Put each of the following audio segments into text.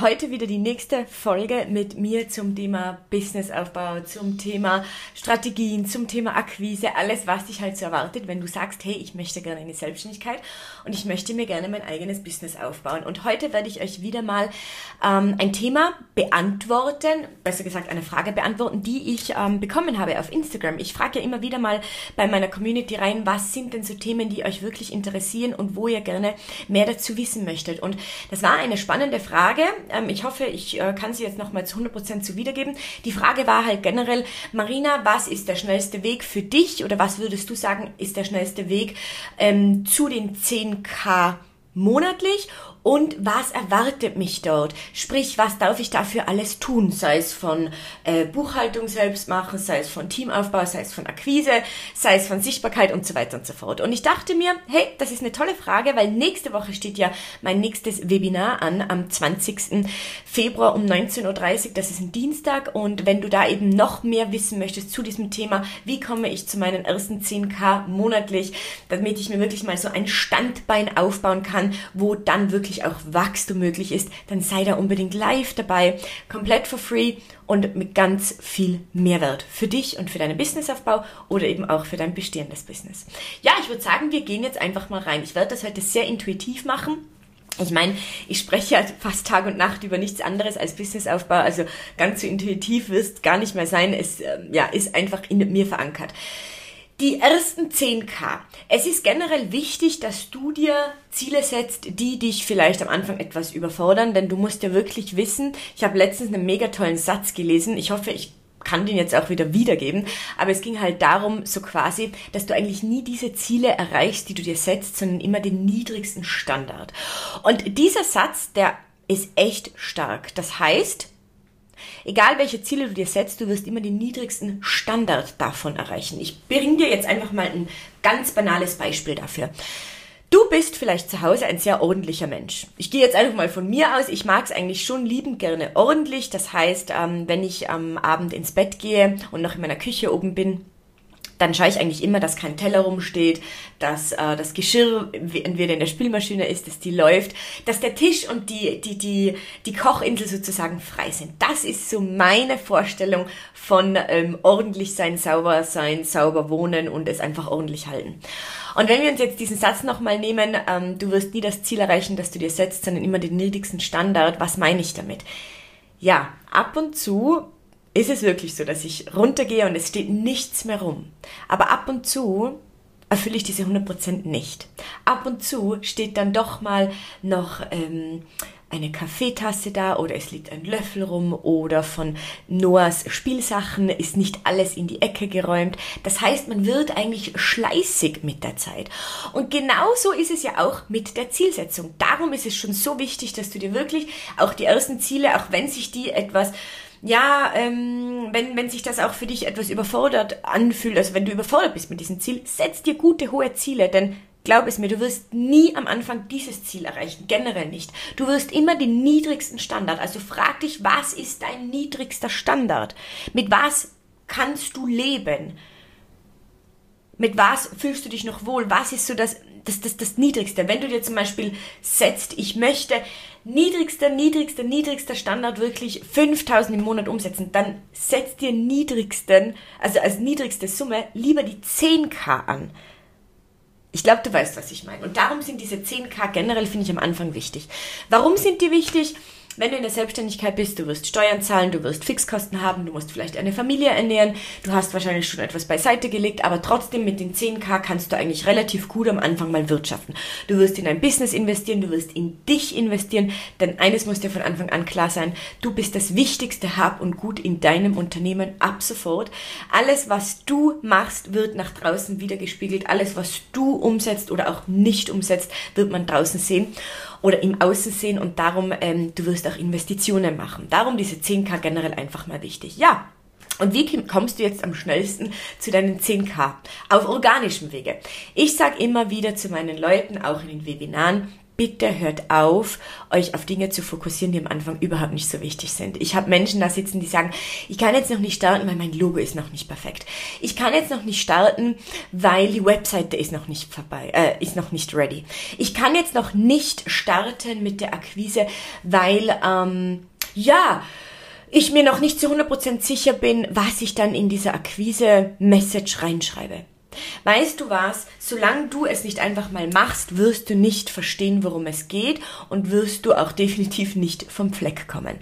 heute wieder die nächste Folge mit mir zum Thema Businessaufbau, zum Thema Strategien, zum Thema Akquise, alles was dich halt so erwartet, wenn du sagst, hey, ich möchte gerne eine Selbstständigkeit und ich möchte mir gerne mein eigenes Business aufbauen. Und heute werde ich euch wieder mal ähm, ein Thema beantworten, besser gesagt eine Frage beantworten, die ich ähm, bekommen habe auf Instagram. Ich frage ja immer wieder mal bei meiner Community rein, was sind denn so Themen, die euch wirklich interessieren und wo ihr gerne mehr dazu dazu wissen möchtet. Und das war eine spannende Frage. Ähm, ich hoffe, ich äh, kann sie jetzt nochmal zu 100% zu wiedergeben. Die Frage war halt generell, Marina, was ist der schnellste Weg für dich oder was würdest du sagen, ist der schnellste Weg ähm, zu den 10k monatlich und was erwartet mich dort? Sprich, was darf ich dafür alles tun? Sei es von äh, Buchhaltung selbst machen, sei es von Teamaufbau, sei es von Akquise, sei es von Sichtbarkeit und so weiter und so fort. Und ich dachte mir, hey, das ist eine tolle Frage, weil nächste Woche steht ja mein nächstes Webinar an, am 20. Februar um 19.30 Uhr. Das ist ein Dienstag. Und wenn du da eben noch mehr wissen möchtest zu diesem Thema, wie komme ich zu meinen ersten 10k monatlich, damit ich mir wirklich mal so ein Standbein aufbauen kann, wo dann wirklich wirklich auch Wachstum möglich ist, dann sei da unbedingt live dabei, komplett for free und mit ganz viel Mehrwert für dich und für deinen Businessaufbau oder eben auch für dein bestehendes Business. Ja, ich würde sagen, wir gehen jetzt einfach mal rein. Ich werde das heute sehr intuitiv machen. Ich meine, ich spreche ja fast Tag und Nacht über nichts anderes als Businessaufbau, also ganz so intuitiv wirst gar nicht mehr sein. Es äh, ja, ist einfach in mir verankert. Die ersten 10k. Es ist generell wichtig, dass du dir Ziele setzt, die dich vielleicht am Anfang etwas überfordern, denn du musst ja wirklich wissen, ich habe letztens einen mega tollen Satz gelesen, ich hoffe, ich kann den jetzt auch wieder wiedergeben, aber es ging halt darum, so quasi, dass du eigentlich nie diese Ziele erreichst, die du dir setzt, sondern immer den niedrigsten Standard. Und dieser Satz, der ist echt stark. Das heißt, Egal welche Ziele du dir setzt, du wirst immer den niedrigsten Standard davon erreichen. Ich bringe dir jetzt einfach mal ein ganz banales Beispiel dafür. Du bist vielleicht zu Hause ein sehr ordentlicher Mensch. Ich gehe jetzt einfach mal von mir aus. Ich mag es eigentlich schon liebend gerne ordentlich. Das heißt, ähm, wenn ich am Abend ins Bett gehe und noch in meiner Küche oben bin, dann schaue ich eigentlich immer, dass kein Teller rumsteht, dass äh, das Geschirr entweder in der Spülmaschine ist, dass die läuft, dass der Tisch und die, die, die, die Kochinsel sozusagen frei sind. Das ist so meine Vorstellung von ähm, ordentlich sein, sauber sein, sauber wohnen und es einfach ordentlich halten. Und wenn wir uns jetzt diesen Satz nochmal nehmen, ähm, du wirst nie das Ziel erreichen, das du dir setzt, sondern immer den niedrigsten Standard, was meine ich damit? Ja, ab und zu ist es wirklich so, dass ich runtergehe und es steht nichts mehr rum. Aber ab und zu erfülle ich diese 100% nicht. Ab und zu steht dann doch mal noch ähm, eine Kaffeetasse da oder es liegt ein Löffel rum oder von Noahs Spielsachen ist nicht alles in die Ecke geräumt. Das heißt, man wird eigentlich schleißig mit der Zeit. Und genauso ist es ja auch mit der Zielsetzung. Darum ist es schon so wichtig, dass du dir wirklich auch die ersten Ziele, auch wenn sich die etwas ja, ähm, wenn, wenn sich das auch für dich etwas überfordert anfühlt, also wenn du überfordert bist mit diesem Ziel, setz dir gute, hohe Ziele, denn glaub es mir, du wirst nie am Anfang dieses Ziel erreichen, generell nicht. Du wirst immer den niedrigsten Standard, also frag dich, was ist dein niedrigster Standard? Mit was kannst du leben? Mit was fühlst du dich noch wohl? Was ist so das, das, das, das Niedrigste? Wenn du dir zum Beispiel setzt, ich möchte niedrigster, niedrigster, niedrigster Standard wirklich 5000 im Monat umsetzen, dann setz dir niedrigsten, also als niedrigste Summe lieber die 10k an. Ich glaube, du weißt, was ich meine. Und darum sind diese 10k generell, finde ich, am Anfang wichtig. Warum sind die wichtig? Wenn du in der Selbstständigkeit bist, du wirst Steuern zahlen, du wirst Fixkosten haben, du musst vielleicht eine Familie ernähren, du hast wahrscheinlich schon etwas beiseite gelegt, aber trotzdem mit den 10k kannst du eigentlich relativ gut am Anfang mal wirtschaften. Du wirst in ein Business investieren, du wirst in dich investieren, denn eines muss dir von Anfang an klar sein, du bist das wichtigste Hab und Gut in deinem Unternehmen ab sofort. Alles, was du machst, wird nach draußen wieder gespiegelt. Alles, was du umsetzt oder auch nicht umsetzt, wird man draußen sehen. Oder im Außen sehen und darum, ähm, du wirst auch Investitionen machen. Darum diese 10k generell einfach mal wichtig. Ja, und wie kommst du jetzt am schnellsten zu deinen 10k? Auf organischem Wege. Ich sage immer wieder zu meinen Leuten, auch in den Webinaren, bitte hört auf, euch auf Dinge zu fokussieren, die am Anfang überhaupt nicht so wichtig sind. Ich habe Menschen da sitzen, die sagen, ich kann jetzt noch nicht starten, weil mein Logo ist noch nicht perfekt. Ich kann jetzt noch nicht starten, weil die Webseite ist noch nicht vorbei, äh, ist noch nicht ready. Ich kann jetzt noch nicht starten mit der Akquise, weil ähm, ja ich mir noch nicht zu 100% sicher bin, was ich dann in dieser Akquise-Message reinschreibe. Weißt du was? Solange du es nicht einfach mal machst, wirst du nicht verstehen, worum es geht und wirst du auch definitiv nicht vom Fleck kommen.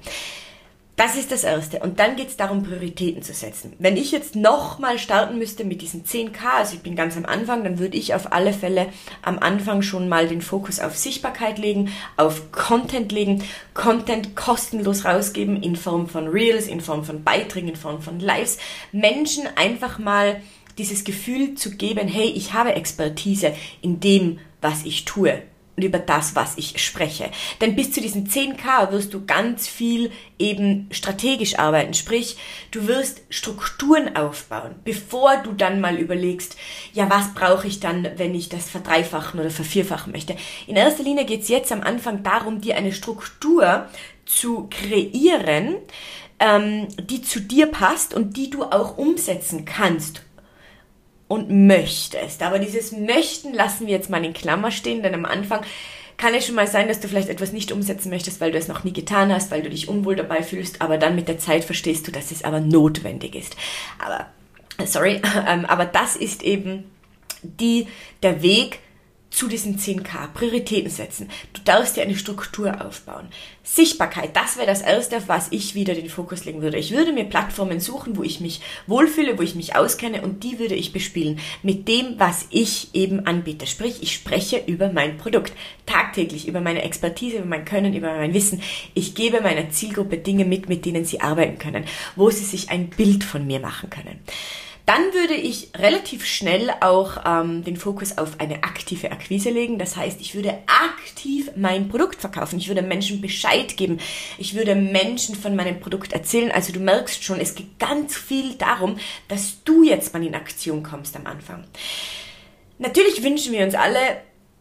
Das ist das Erste. Und dann geht es darum, Prioritäten zu setzen. Wenn ich jetzt nochmal starten müsste mit diesen 10k, also ich bin ganz am Anfang, dann würde ich auf alle Fälle am Anfang schon mal den Fokus auf Sichtbarkeit legen, auf Content legen, Content kostenlos rausgeben in Form von Reels, in Form von Beiträgen, in Form von Lives. Menschen einfach mal dieses Gefühl zu geben, hey, ich habe Expertise in dem, was ich tue und über das, was ich spreche. Denn bis zu diesen 10k wirst du ganz viel eben strategisch arbeiten. Sprich, du wirst Strukturen aufbauen, bevor du dann mal überlegst, ja, was brauche ich dann, wenn ich das verdreifachen oder vervierfachen möchte. In erster Linie geht es jetzt am Anfang darum, dir eine Struktur zu kreieren, ähm, die zu dir passt und die du auch umsetzen kannst und möchtest. Aber dieses Möchten lassen wir jetzt mal in Klammer stehen, denn am Anfang kann es schon mal sein, dass du vielleicht etwas nicht umsetzen möchtest, weil du es noch nie getan hast, weil du dich unwohl dabei fühlst, aber dann mit der Zeit verstehst du, dass es aber notwendig ist. Aber, sorry, ähm, aber das ist eben die, der Weg, zu diesen 10k. Prioritäten setzen. Du darfst dir eine Struktur aufbauen. Sichtbarkeit, das wäre das Erste, auf was ich wieder den Fokus legen würde. Ich würde mir Plattformen suchen, wo ich mich wohlfühle, wo ich mich auskenne und die würde ich bespielen mit dem, was ich eben anbiete. Sprich, ich spreche über mein Produkt tagtäglich, über meine Expertise, über mein Können, über mein Wissen. Ich gebe meiner Zielgruppe Dinge mit, mit denen sie arbeiten können, wo sie sich ein Bild von mir machen können. Dann würde ich relativ schnell auch ähm, den Fokus auf eine aktive Akquise legen. Das heißt, ich würde aktiv mein Produkt verkaufen. Ich würde Menschen Bescheid geben. Ich würde Menschen von meinem Produkt erzählen. Also du merkst schon, es geht ganz viel darum, dass du jetzt mal in Aktion kommst am Anfang. Natürlich wünschen wir uns alle,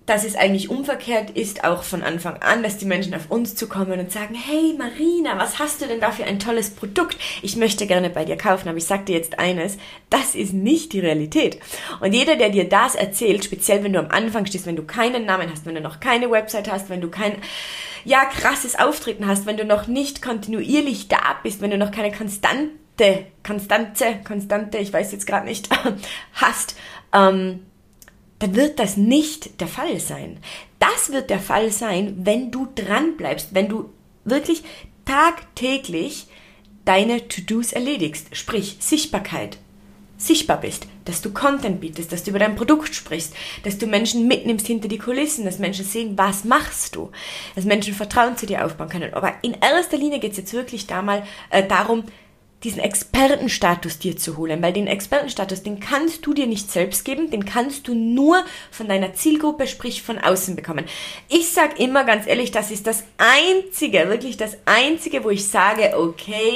dass es eigentlich umverkehrt ist, auch von Anfang an, dass die Menschen auf uns zukommen und sagen, hey Marina, was hast du denn da für ein tolles Produkt? Ich möchte gerne bei dir kaufen, aber ich sag dir jetzt eines, das ist nicht die Realität. Und jeder, der dir das erzählt, speziell wenn du am Anfang stehst, wenn du keinen Namen hast, wenn du noch keine Website hast, wenn du kein, ja, krasses Auftreten hast, wenn du noch nicht kontinuierlich da bist, wenn du noch keine konstante, konstante, konstante, ich weiß jetzt gerade nicht, hast, ähm, dann wird das nicht der Fall sein. Das wird der Fall sein, wenn du dran bleibst, wenn du wirklich tagtäglich deine To-Dos erledigst, sprich Sichtbarkeit, sichtbar bist, dass du Content bietest, dass du über dein Produkt sprichst, dass du Menschen mitnimmst hinter die Kulissen, dass Menschen sehen, was machst du, dass Menschen Vertrauen zu dir aufbauen können. Aber in erster Linie geht es jetzt wirklich da mal, äh, darum, diesen Expertenstatus dir zu holen, weil den Expertenstatus, den kannst du dir nicht selbst geben, den kannst du nur von deiner Zielgruppe, sprich von außen bekommen. Ich sag immer ganz ehrlich, das ist das einzige, wirklich das einzige, wo ich sage, okay,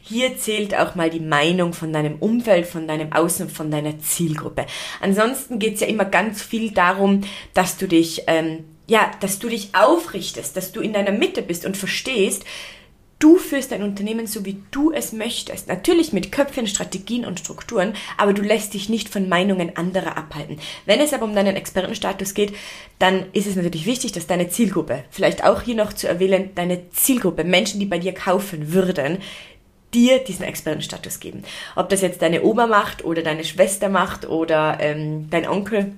hier zählt auch mal die Meinung von deinem Umfeld, von deinem Außen, von deiner Zielgruppe. Ansonsten geht's ja immer ganz viel darum, dass du dich, ähm, ja, dass du dich aufrichtest, dass du in deiner Mitte bist und verstehst, Du führst dein Unternehmen so, wie du es möchtest. Natürlich mit Köpfen, Strategien und Strukturen, aber du lässt dich nicht von Meinungen anderer abhalten. Wenn es aber um deinen Expertenstatus geht, dann ist es natürlich wichtig, dass deine Zielgruppe, vielleicht auch hier noch zu erwähnen, deine Zielgruppe, Menschen, die bei dir kaufen würden, dir diesen Expertenstatus geben. Ob das jetzt deine Oma macht oder deine Schwester macht oder ähm, dein Onkel,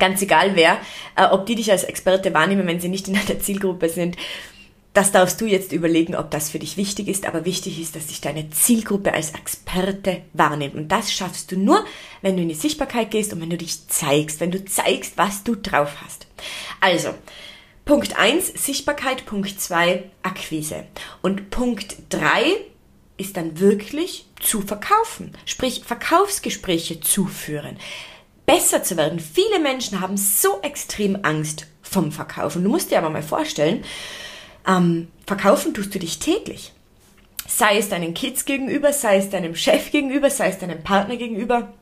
ganz egal wer, äh, ob die dich als Experte wahrnehmen, wenn sie nicht in deiner Zielgruppe sind das darfst du jetzt überlegen, ob das für dich wichtig ist, aber wichtig ist, dass sich deine Zielgruppe als Experte wahrnimmt. Und das schaffst du nur, wenn du in die Sichtbarkeit gehst und wenn du dich zeigst, wenn du zeigst, was du drauf hast. Also, Punkt eins Sichtbarkeit, Punkt zwei Akquise. Und Punkt drei ist dann wirklich zu verkaufen, sprich Verkaufsgespräche zu führen, besser zu werden. Viele Menschen haben so extrem Angst vom Verkaufen. Du musst dir aber mal vorstellen, ähm, verkaufen tust du dich täglich. Sei es deinen Kids gegenüber, sei es deinem Chef gegenüber, sei es deinem Partner gegenüber,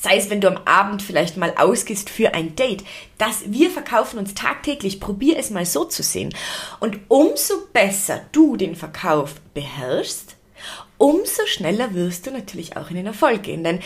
sei es wenn du am Abend vielleicht mal ausgehst für ein Date. Das, wir verkaufen uns tagtäglich. Probier es mal so zu sehen. Und umso besser du den Verkauf beherrschst, umso schneller wirst du natürlich auch in den Erfolg gehen. Denn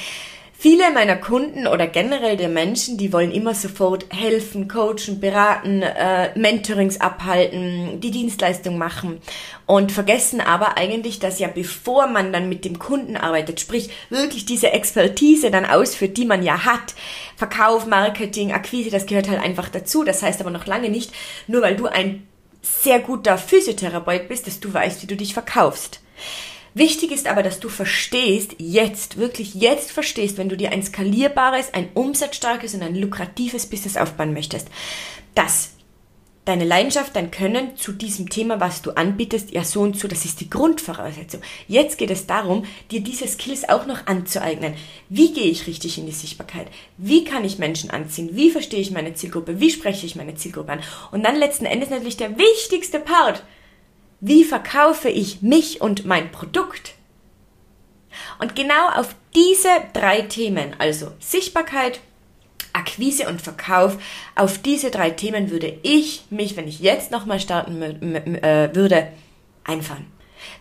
Viele meiner Kunden oder generell der Menschen, die wollen immer sofort helfen, coachen, beraten, äh, Mentorings abhalten, die Dienstleistung machen und vergessen aber eigentlich, dass ja bevor man dann mit dem Kunden arbeitet, sprich wirklich diese Expertise dann ausführt, die man ja hat, Verkauf, Marketing, Akquise, das gehört halt einfach dazu. Das heißt aber noch lange nicht, nur weil du ein sehr guter Physiotherapeut bist, dass du weißt, wie du dich verkaufst. Wichtig ist aber, dass du verstehst, jetzt, wirklich jetzt verstehst, wenn du dir ein skalierbares, ein umsatzstarkes und ein lukratives Business aufbauen möchtest, dass deine Leidenschaft, dein Können zu diesem Thema, was du anbietest, ja so und so, das ist die Grundvoraussetzung. Jetzt geht es darum, dir diese Skills auch noch anzueignen. Wie gehe ich richtig in die Sichtbarkeit? Wie kann ich Menschen anziehen? Wie verstehe ich meine Zielgruppe? Wie spreche ich meine Zielgruppe an? Und dann letzten Endes natürlich der wichtigste Part, wie verkaufe ich mich und mein Produkt? Und genau auf diese drei Themen, also Sichtbarkeit, Akquise und Verkauf, auf diese drei Themen würde ich mich, wenn ich jetzt nochmal starten äh, würde, einfahren.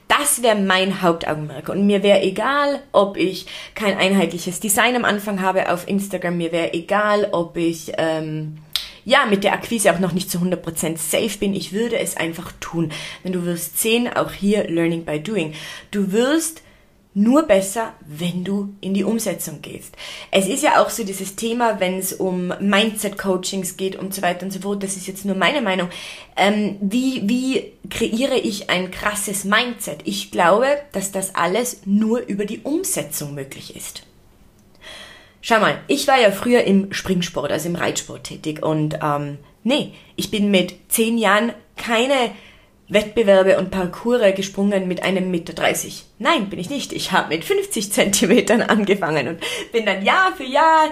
Das wäre mein Hauptaugenmerk. Und mir wäre egal, ob ich kein einheitliches Design am Anfang habe auf Instagram. Mir wäre egal, ob ich ähm, ja, mit der Akquise auch noch nicht zu 100% safe bin. Ich würde es einfach tun. Denn du wirst sehen, auch hier Learning by Doing. Du wirst nur besser, wenn du in die Umsetzung gehst. Es ist ja auch so dieses Thema, wenn es um Mindset-Coachings geht und so weiter und so fort, das ist jetzt nur meine Meinung. Ähm, wie, wie kreiere ich ein krasses Mindset? Ich glaube, dass das alles nur über die Umsetzung möglich ist. Schau mal, ich war ja früher im Springsport, also im Reitsport tätig und ähm, nee, ich bin mit zehn Jahren keine Wettbewerbe und Parcours gesprungen mit einem Meter. dreißig. Nein, bin ich nicht. Ich habe mit 50 Zentimetern angefangen und bin dann Jahr für Jahr,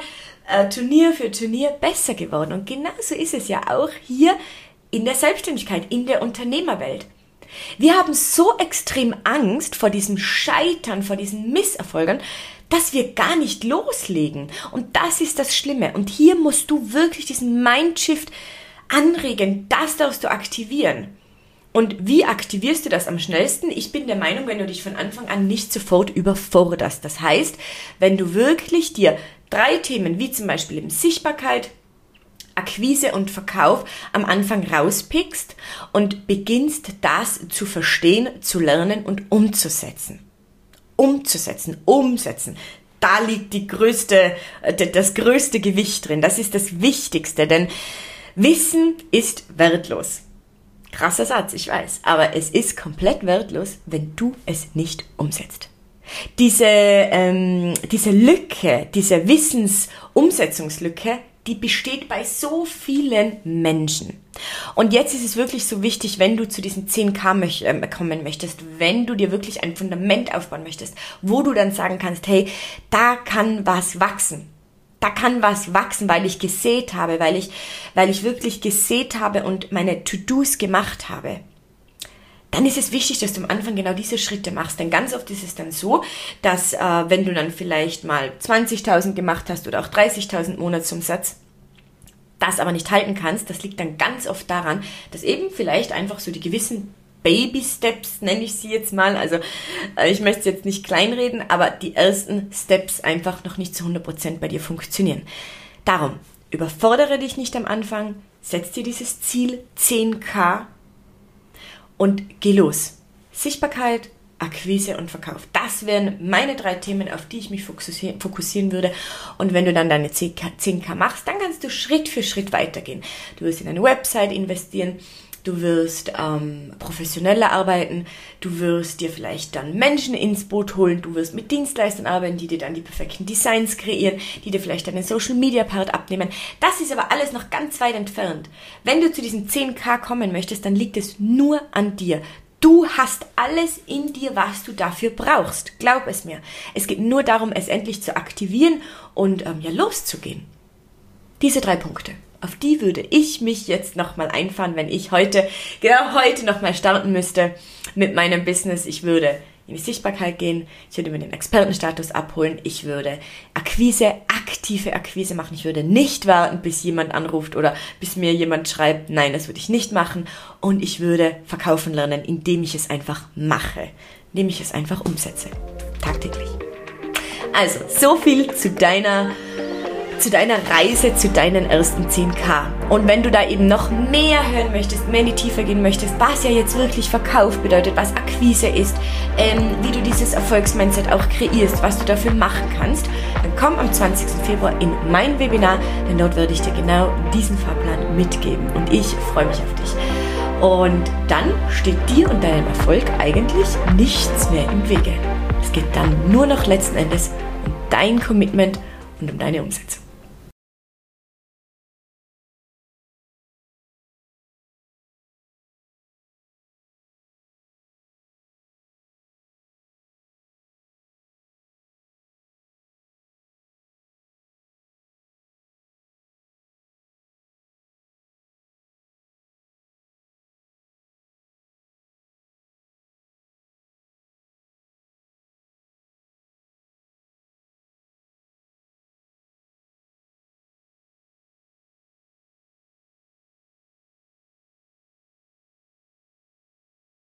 äh, Turnier für Turnier besser geworden. Und genauso ist es ja auch hier in der Selbstständigkeit, in der Unternehmerwelt. Wir haben so extrem Angst vor diesem Scheitern, vor diesen Misserfolgen, dass wir gar nicht loslegen. Und das ist das Schlimme. Und hier musst du wirklich diesen Mindshift anregen. Das darfst du aktivieren. Und wie aktivierst du das am schnellsten? Ich bin der Meinung, wenn du dich von Anfang an nicht sofort überforderst. Das heißt, wenn du wirklich dir drei Themen, wie zum Beispiel eben Sichtbarkeit, Akquise und Verkauf am Anfang rauspickst und beginnst das zu verstehen, zu lernen und umzusetzen umzusetzen, umsetzen. Da liegt die größte, äh, das größte Gewicht drin. Das ist das Wichtigste, denn Wissen ist wertlos. Krasser Satz, ich weiß, aber es ist komplett wertlos, wenn du es nicht umsetzt. Diese, ähm, diese Lücke, diese Wissensumsetzungslücke, die besteht bei so vielen Menschen. Und jetzt ist es wirklich so wichtig, wenn du zu diesen 10k möch äh, kommen möchtest, wenn du dir wirklich ein Fundament aufbauen möchtest, wo du dann sagen kannst, hey, da kann was wachsen. Da kann was wachsen, weil ich gesät habe, weil ich, weil ich wirklich gesät habe und meine To-Dos gemacht habe dann ist es wichtig, dass du am Anfang genau diese Schritte machst. Denn ganz oft ist es dann so, dass äh, wenn du dann vielleicht mal 20.000 gemacht hast oder auch 30.000 Monatsumsatz, das aber nicht halten kannst, das liegt dann ganz oft daran, dass eben vielleicht einfach so die gewissen Baby Steps, nenne ich sie jetzt mal, also äh, ich möchte jetzt nicht kleinreden, aber die ersten Steps einfach noch nicht zu 100% bei dir funktionieren. Darum, überfordere dich nicht am Anfang, setz dir dieses Ziel 10k und geh los. Sichtbarkeit, Akquise und Verkauf. Das wären meine drei Themen, auf die ich mich fokussieren würde. Und wenn du dann deine 10K machst, dann kannst du Schritt für Schritt weitergehen. Du wirst in eine Website investieren, du wirst ähm, professioneller arbeiten, du wirst dir vielleicht dann Menschen ins Boot holen, du wirst mit Dienstleistern arbeiten, die dir dann die perfekten Designs kreieren, die dir vielleicht deinen Social Media Part abnehmen. Das ist aber alles noch ganz weit entfernt. Wenn du zu diesen 10k kommen möchtest, dann liegt es nur an dir. Du hast alles in dir, was du dafür brauchst. Glaub es mir. Es geht nur darum, es endlich zu aktivieren und ähm, ja loszugehen. Diese drei Punkte. Auf die würde ich mich jetzt nochmal einfahren, wenn ich heute, genau heute nochmal starten müsste mit meinem Business. Ich würde in die Sichtbarkeit gehen, ich würde mir den Expertenstatus abholen, ich würde Akquise, aktive Akquise machen, ich würde nicht warten, bis jemand anruft oder bis mir jemand schreibt, nein, das würde ich nicht machen und ich würde verkaufen lernen, indem ich es einfach mache, indem ich es einfach umsetze, tagtäglich. Also, so viel zu deiner zu deiner Reise zu deinen ersten 10k. Und wenn du da eben noch mehr hören möchtest, mehr in die Tiefe gehen möchtest, was ja jetzt wirklich Verkauf bedeutet, was Akquise ist, ähm, wie du dieses Erfolgsmindset auch kreierst, was du dafür machen kannst, dann komm am 20. Februar in mein Webinar, denn dort werde ich dir genau diesen Fahrplan mitgeben. Und ich freue mich auf dich. Und dann steht dir und deinem Erfolg eigentlich nichts mehr im Wege. Es geht dann nur noch letzten Endes um dein Commitment und um deine Umsetzung.